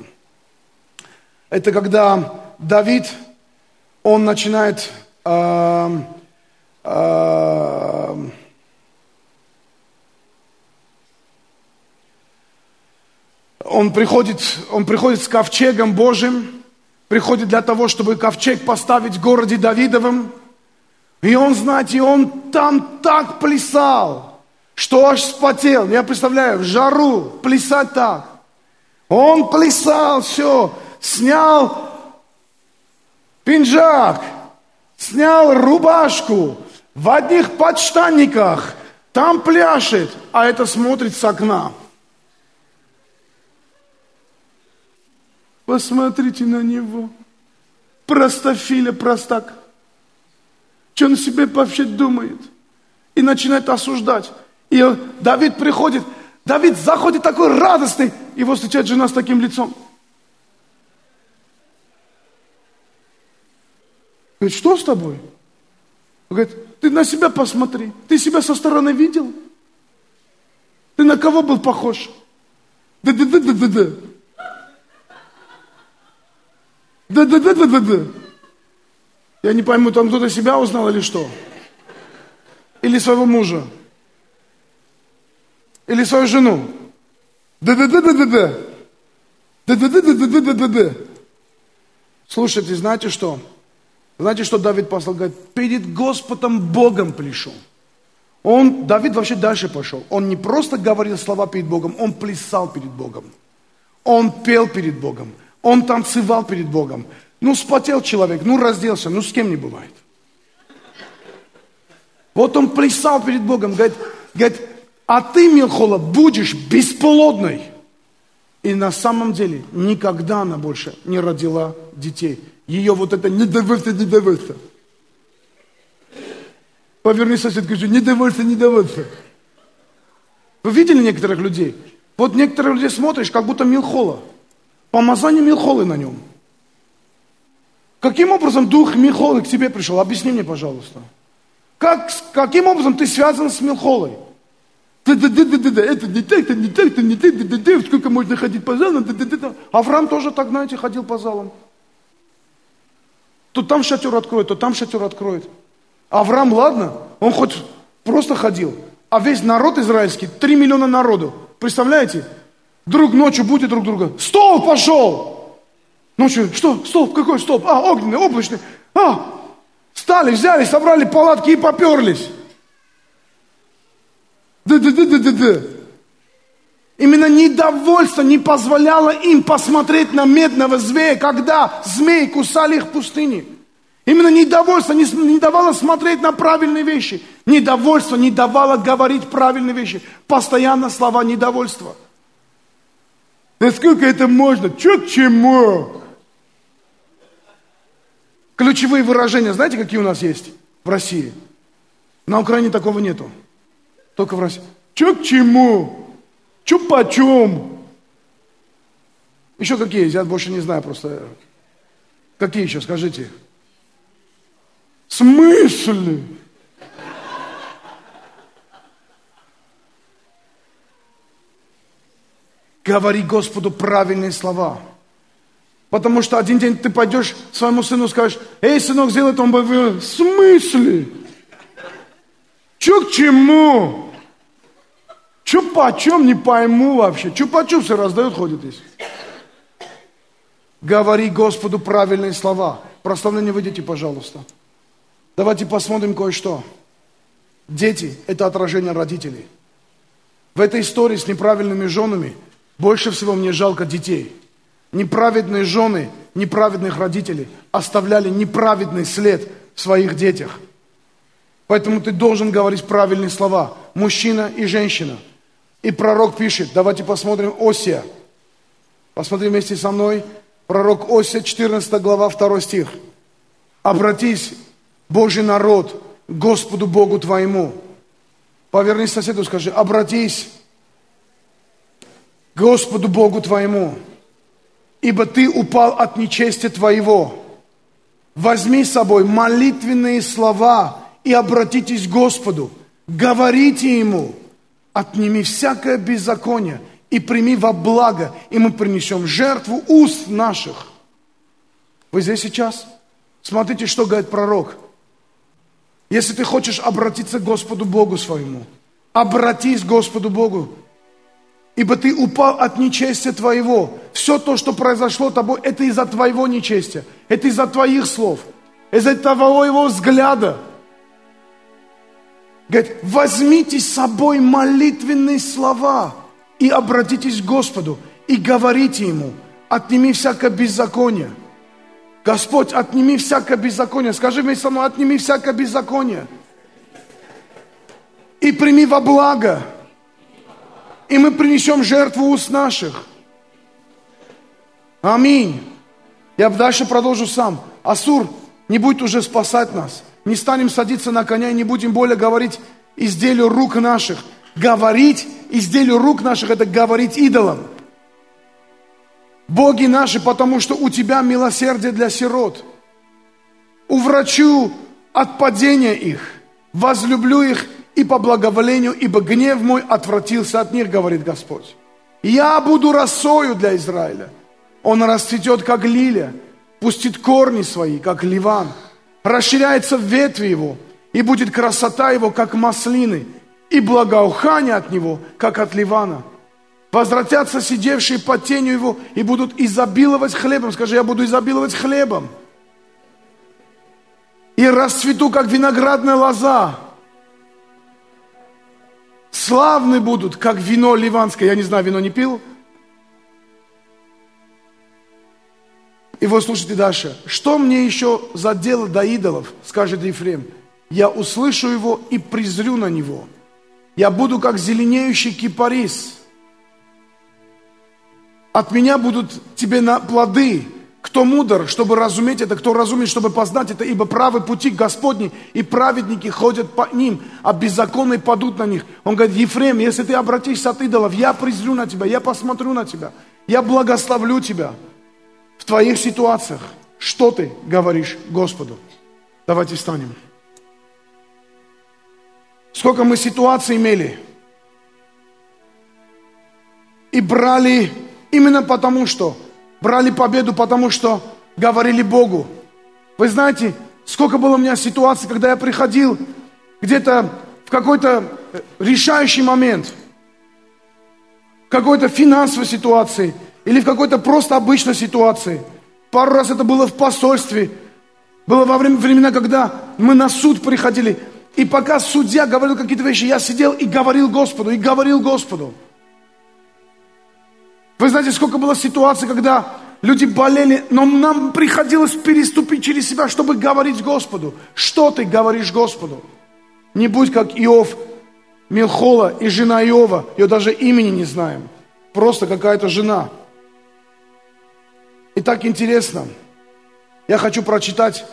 Это когда Давид, он начинает э, он приходит, он приходит с ковчегом Божьим, приходит для того, чтобы ковчег поставить в городе Давидовом. И он, знаете, он там так плясал, что аж спотел. Я представляю, в жару плясать так. Он плясал, все, снял пинжак, снял рубашку, в одних подштанниках, там пляшет, а это смотрит с окна. Посмотрите на него. Простофиля, простак. Что он себе вообще думает? И начинает осуждать. И Давид приходит, Давид заходит такой радостный, его встречает жена с таким лицом. Говорит, что с тобой? Он говорит, ты на себя посмотри. Ты себя со стороны видел? Ты на кого был похож? Да-да-да-да-да. Да-да-да-да-да-да. Я не пойму, там кто-то себя узнал или что? Или своего мужа? Или свою жену? Да-да-да-да-да-да. Да-да-да-да-да-да-да-да. Слушайте, знаете что? Знаете, что Давид послал? Говорит, перед Господом Богом пришел. Он, Давид вообще дальше пошел. Он не просто говорил слова перед Богом, он плясал перед Богом. Он пел перед Богом. Он танцевал перед Богом. Ну, спотел человек, ну, разделся, ну, с кем не бывает. Вот он плясал перед Богом, говорит, говорит а ты, Милхола, будешь бесплодной. И на самом деле никогда она больше не родила детей. Ее вот это недовольство, недовольство. Поверни сосед, скажи, недовольство, недовольство. Вы видели некоторых людей? Вот некоторых людей смотришь, как будто Милхола. Помазание Милхолы на нем. Каким образом дух Милхолы к тебе пришел? Объясни мне, пожалуйста. Как, каким образом ты связан с Милхолой? Это не так, это не так, это не так, сколько можно ходить по залам. Авраам тоже так, знаете, ходил по залам. То там шатер откроет, то там шатер откроет. Авраам, ладно, он хоть просто ходил, а весь народ израильский, 3 миллиона народу, представляете? Друг ночью будете друг друга. Стол пошел! Ночью, что? Столб, какой столб? А, огненный, облачный. А, стали, взяли, собрали палатки и поперлись. Да-да-да-да-да-да. Именно недовольство не позволяло им посмотреть на медного змея, когда змеи кусали их в пустыне. Именно недовольство не, давало смотреть на правильные вещи. Недовольство не давало говорить правильные вещи. Постоянно слова недовольства – Насколько это можно? Че к чему? Ключевые выражения, знаете, какие у нас есть в России? На Украине такого нету. Только в России. Че к чему? Че почем? Еще какие? Я больше не знаю просто. Какие еще, скажите? Смысле? Говори Господу правильные слова. Потому что один день ты пойдешь своему сыну скажешь, эй, сынок, сделай это, он будет в смысле? Че к чему? Че почем, не пойму вообще. Все раздают, ходит здесь. Говори Господу правильные слова. Прославление выйдите, пожалуйста. Давайте посмотрим кое-что. Дети – это отражение родителей. В этой истории с неправильными женами – больше всего мне жалко детей. Неправедные жены, неправедных родителей оставляли неправедный след в своих детях. Поэтому ты должен говорить правильные слова. Мужчина и женщина. И пророк пишет, давайте посмотрим Осия. Посмотри вместе со мной. Пророк Ося, 14 глава, 2 стих. Обратись, Божий народ, Господу Богу твоему. Повернись соседу, скажи, обратись Господу Богу твоему, ибо ты упал от нечестия твоего. Возьми с собой молитвенные слова и обратитесь к Господу. Говорите Ему, отними всякое беззаконие и прими во благо, и мы принесем жертву уст наших. Вы здесь сейчас? Смотрите, что говорит пророк. Если ты хочешь обратиться к Господу Богу своему, обратись к Господу Богу, ибо ты упал от нечестия твоего. Все то, что произошло тобой, это из-за твоего нечестия, это из-за твоих слов, из-за твоего взгляда. Говорит, возьмите с собой молитвенные слова и обратитесь к Господу и говорите Ему, отними всякое беззаконие – Господь, отними всякое беззаконие. Скажи вместе со мной, отними всякое беззаконие. И прими во благо. И мы принесем жертву уст наших. Аминь. Я дальше продолжу сам. Асур не будет уже спасать нас. Не станем садиться на коня и не будем более говорить изделию рук наших. Говорить изделию рук наших – это говорить идолам. Боги наши, потому что у Тебя милосердие для сирот. Уврачу от падения их, возлюблю их и по благоволению, ибо гнев мой отвратился от них, говорит Господь. Я буду росою для Израиля. Он расцветет, как лилия, пустит корни свои, как ливан. Расширяется ветви его, и будет красота его, как маслины, и благоухание от него, как от ливана. Возвратятся сидевшие под тенью его и будут изобиловать хлебом. Скажи, я буду изобиловать хлебом. И расцвету, как виноградная лоза. Славны будут, как вино ливанское. Я не знаю, вино не пил. И вот слушайте дальше. Что мне еще за дело до идолов, скажет Ефрем. Я услышу его и презрю на него. Я буду как зеленеющий кипарис от меня будут тебе на плоды. Кто мудр, чтобы разуметь это, кто разумен, чтобы познать это, ибо правы пути Господни, и праведники ходят по ним, а беззаконные падут на них. Он говорит, Ефрем, если ты обратишься от идолов, я презрю на тебя, я посмотрю на тебя, я благословлю тебя твоих ситуациях. Что ты говоришь Господу? Давайте встанем. Сколько мы ситуаций имели и брали Именно потому что брали победу, потому что говорили Богу. Вы знаете, сколько было у меня ситуаций, когда я приходил где-то в какой-то э, решающий момент, в какой-то финансовой ситуации или в какой-то просто обычной ситуации. Пару раз это было в посольстве, было во время, времена, когда мы на суд приходили, и пока судья говорил какие-то вещи, я сидел и говорил Господу, и говорил Господу. Вы знаете, сколько было ситуаций, когда люди болели, но нам приходилось переступить через себя, чтобы говорить Господу. Что ты говоришь Господу? Не будь как Иов, Милхола и жена Иова. Ее даже имени не знаем. Просто какая-то жена. И так интересно. Я хочу прочитать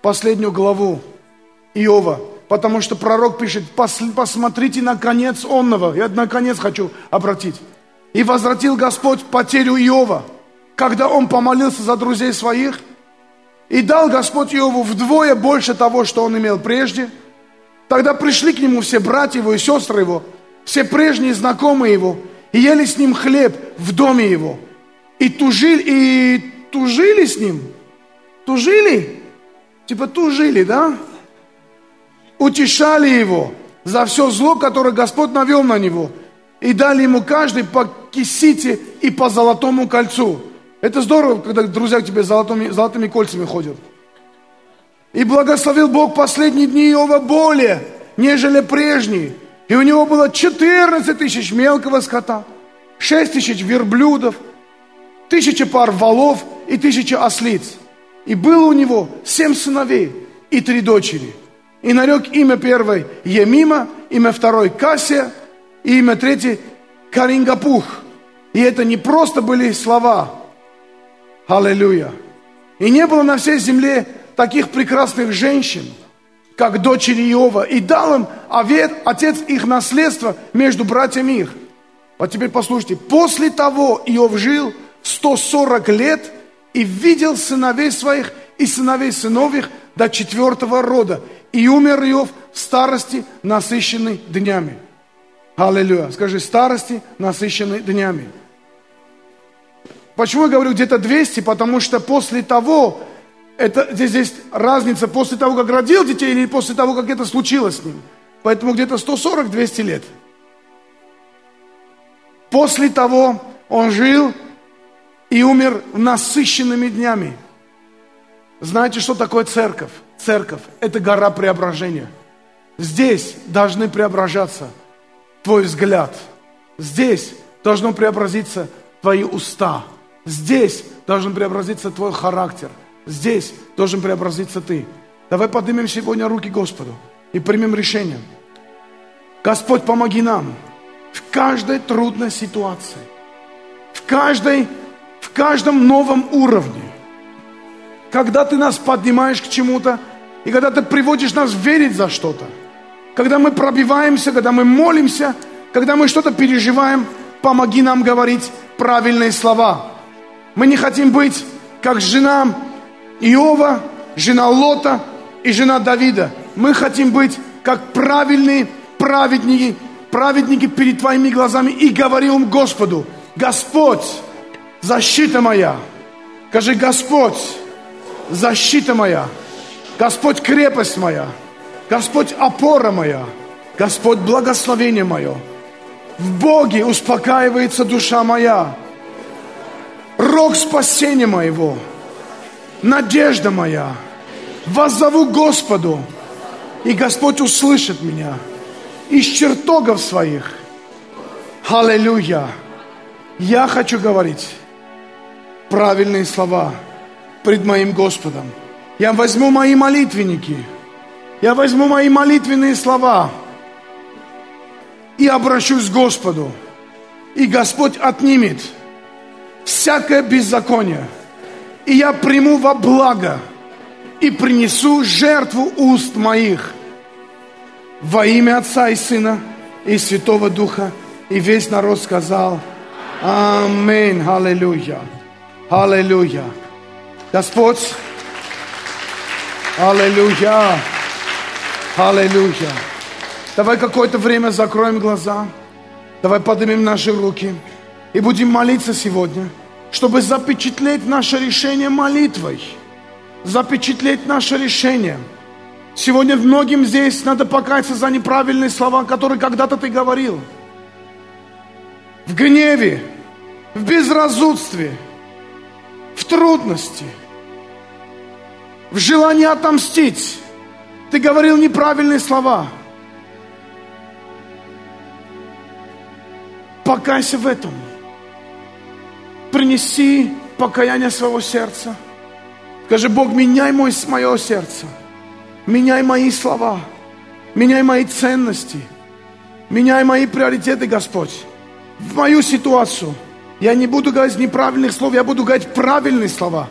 последнюю главу Иова. Потому что пророк пишет, посмотрите на конец онного. Я на конец хочу обратить. И возвратил Господь потерю Иова, когда он помолился за друзей своих. И дал Господь Иову вдвое больше того, что он имел прежде. Тогда пришли к нему все братья его и сестры его, все прежние знакомые его, и ели с ним хлеб в доме его. И тужили, и тужили с ним. Тужили? Типа тужили, да? Утешали его за все зло, которое Господь навел на него – и дали ему каждый по кисите и по золотому кольцу. Это здорово, когда друзья к тебе золотыми, золотыми кольцами ходят. И благословил Бог последние дни Иова более, нежели прежние. И у него было 14 тысяч мелкого скота, 6 тысяч верблюдов, тысяча пар валов и тысяча ослиц. И было у него семь сыновей и три дочери. И нарек имя первой Емима, имя второй Кассия, и имя третье – Карингапух. И это не просто были слова. Аллилуйя. И не было на всей земле таких прекрасных женщин, как дочери Иова, и дал им овет, отец их наследство между братьями их. Вот теперь послушайте. После того Иов жил 140 лет и видел сыновей своих и сыновей сыновьих до четвертого рода. И умер Иов в старости, насыщенный днями. Аллилуйя. Скажи, старости, насыщенной днями. Почему я говорю где-то 200? Потому что после того, это, здесь есть разница после того, как родил детей или после того, как это случилось с ним. Поэтому где-то 140-200 лет. После того он жил и умер насыщенными днями. Знаете, что такое церковь? Церковь – это гора преображения. Здесь должны преображаться твой взгляд. Здесь должно преобразиться твои уста. Здесь должен преобразиться твой характер. Здесь должен преобразиться ты. Давай поднимем сегодня руки Господу и примем решение. Господь, помоги нам в каждой трудной ситуации, в, каждой, в каждом новом уровне. Когда ты нас поднимаешь к чему-то, и когда ты приводишь нас верить за что-то, когда мы пробиваемся, когда мы молимся, когда мы что-то переживаем, помоги нам говорить правильные слова. Мы не хотим быть как жена Иова, жена Лота и жена Давида. Мы хотим быть как правильные праведники, праведники перед Твоими глазами и говорим Господу, Господь, защита моя. Скажи, Господь, защита моя. Господь, крепость моя. Господь, опора моя. Господь, благословение мое. В Боге успокаивается душа моя. Рог спасения моего. Надежда моя. Воззову Господу. И Господь услышит меня из чертогов своих. Аллилуйя. Я хочу говорить правильные слова пред моим Господом. Я возьму мои молитвенники, я возьму мои молитвенные слова и обращусь к Господу. И Господь отнимет всякое беззаконие. И я приму во благо и принесу жертву уст моих – во имя Отца и Сына и Святого Духа. И весь народ сказал Аминь, Аллилуйя, Аллилуйя. Господь, Аллилуйя, Аллилуйя. Давай какое-то время закроем глаза, давай поднимем наши руки и будем молиться сегодня, чтобы запечатлеть наше решение молитвой, запечатлеть наше решение – Сегодня многим здесь надо покаяться за неправильные слова, которые когда-то ты говорил. В гневе, в безразудстве, в трудности, в желании отомстить. Ты говорил неправильные слова. Покайся в этом. Принеси покаяние своего сердца. Скажи, Бог, меняй мой, мое сердце. Меняй мои слова, меняй мои ценности, меняй мои приоритеты, Господь. В мою ситуацию я не буду говорить неправильных слов, я буду говорить правильные слова.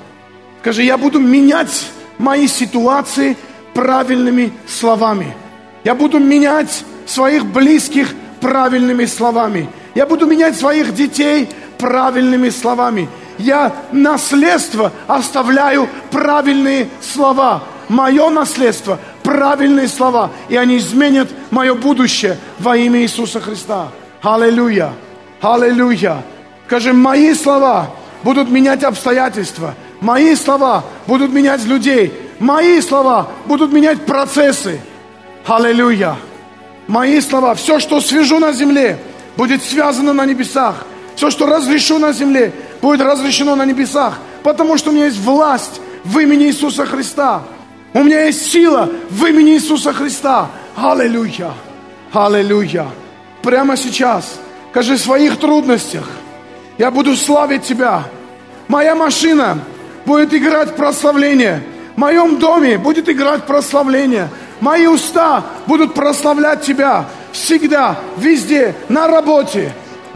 Скажи, я буду менять мои ситуации правильными словами. Я буду менять своих близких правильными словами. Я буду менять своих детей правильными словами. Я наследство оставляю правильные слова мое наследство, правильные слова, и они изменят мое будущее во имя Иисуса Христа. Аллилуйя! Аллилуйя! Скажи, мои слова будут менять обстоятельства, мои слова будут менять людей, мои слова будут менять процессы. Аллилуйя! Мои слова, все, что свяжу на земле, будет связано на небесах. Все, что разрешу на земле, будет разрешено на небесах. Потому что у меня есть власть в имени Иисуса Христа. У меня есть сила в имени Иисуса Христа. Аллилуйя. Аллилуйя. Прямо сейчас, скажи, в своих трудностях я буду славить Тебя. Моя машина будет играть прославление. В моем доме будет играть прославление. Мои уста будут прославлять Тебя всегда, везде, на работе,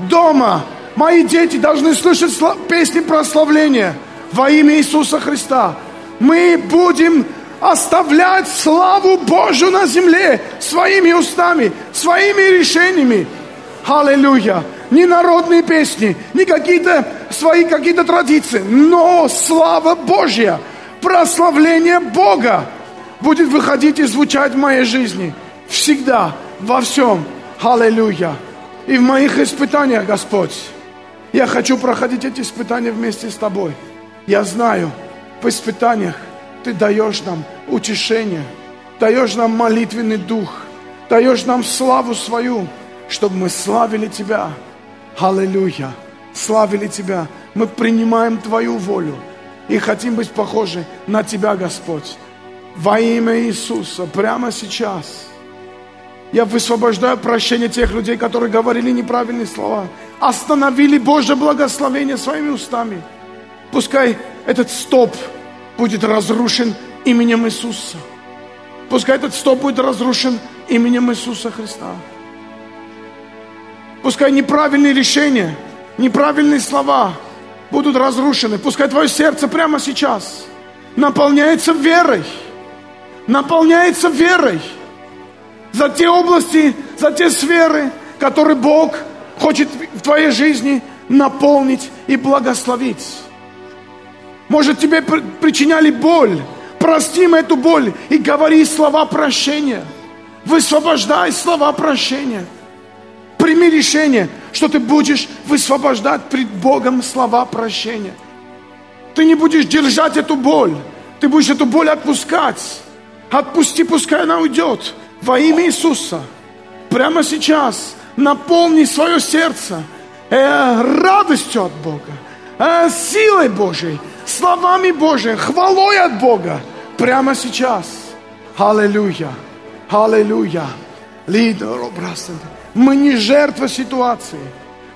дома. Мои дети должны слышать песни прославления во имя Иисуса Христа. Мы будем оставлять славу Божью на земле своими устами, своими решениями. Аллилуйя. Не народные песни, не какие-то свои какие-то традиции, но слава Божья, прославление Бога будет выходить и звучать в моей жизни. Всегда, во всем. Аллилуйя. И в моих испытаниях, Господь, я хочу проходить эти испытания вместе с Тобой. Я знаю, в испытаниях Ты даешь нам утешение, даешь нам молитвенный дух, даешь нам славу свою, чтобы мы славили Тебя. Аллилуйя. Славили Тебя. Мы принимаем Твою волю и хотим быть похожи на Тебя, Господь. Во имя Иисуса, прямо сейчас. Я высвобождаю прощение тех людей, которые говорили неправильные слова. Остановили Божье благословение своими устами. Пускай этот стоп будет разрушен именем Иисуса. Пускай этот стоп будет разрушен именем Иисуса Христа. Пускай неправильные решения, неправильные слова будут разрушены. Пускай твое сердце прямо сейчас наполняется верой. Наполняется верой за те области, за те сферы, которые Бог хочет в твоей жизни наполнить и благословить. Может, тебе причиняли боль. Прости им эту боль и говори слова прощения. Высвобождай слова прощения. Прими решение, что ты будешь высвобождать пред Богом слова прощения. Ты не будешь держать эту боль. Ты будешь эту боль отпускать. Отпусти, пускай она уйдет. Во имя Иисуса. Прямо сейчас наполни свое сердце э, радостью от Бога, э, силой Божьей, словами Божьими, хвалой от Бога. Прямо сейчас. Аллилуйя. Аллилуйя. Лидер Мы не жертва ситуации.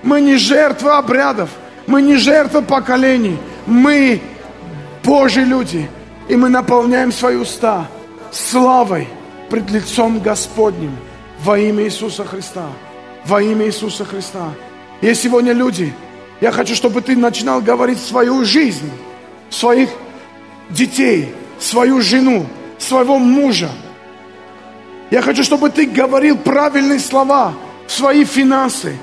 Мы не жертва обрядов. Мы не жертва поколений. Мы Божьи люди. И мы наполняем свои уста славой пред лицом Господним во имя Иисуса Христа. Во имя Иисуса Христа. И сегодня люди, я хочу, чтобы ты начинал говорить свою жизнь, своих детей, свою жену, своего мужа. Я хочу, чтобы ты говорил правильные слова свои финансы,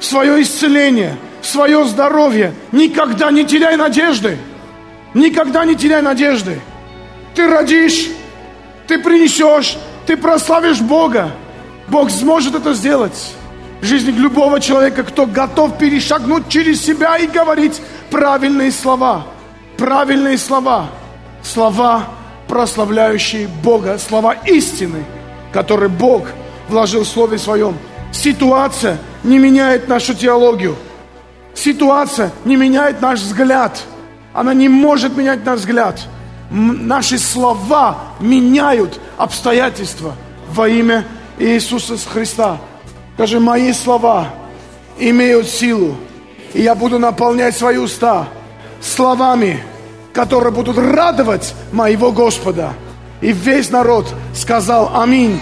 свое исцеление, свое здоровье. Никогда не теряй надежды. Никогда не теряй надежды. Ты родишь, ты принесешь, ты прославишь Бога. Бог сможет это сделать в жизни любого человека, кто готов перешагнуть через себя и говорить правильные слова. Правильные слова. Слова, прославляющие Бога. Слова истины, которые Бог вложил в Слове Своем. Ситуация не меняет нашу теологию. Ситуация не меняет наш взгляд. Она не может менять наш взгляд. Наши слова меняют обстоятельства во имя Иисуса Христа. Скажи, мои слова имеют силу, и я буду наполнять свои уста словами, которые будут радовать моего Господа. И весь народ сказал Аминь.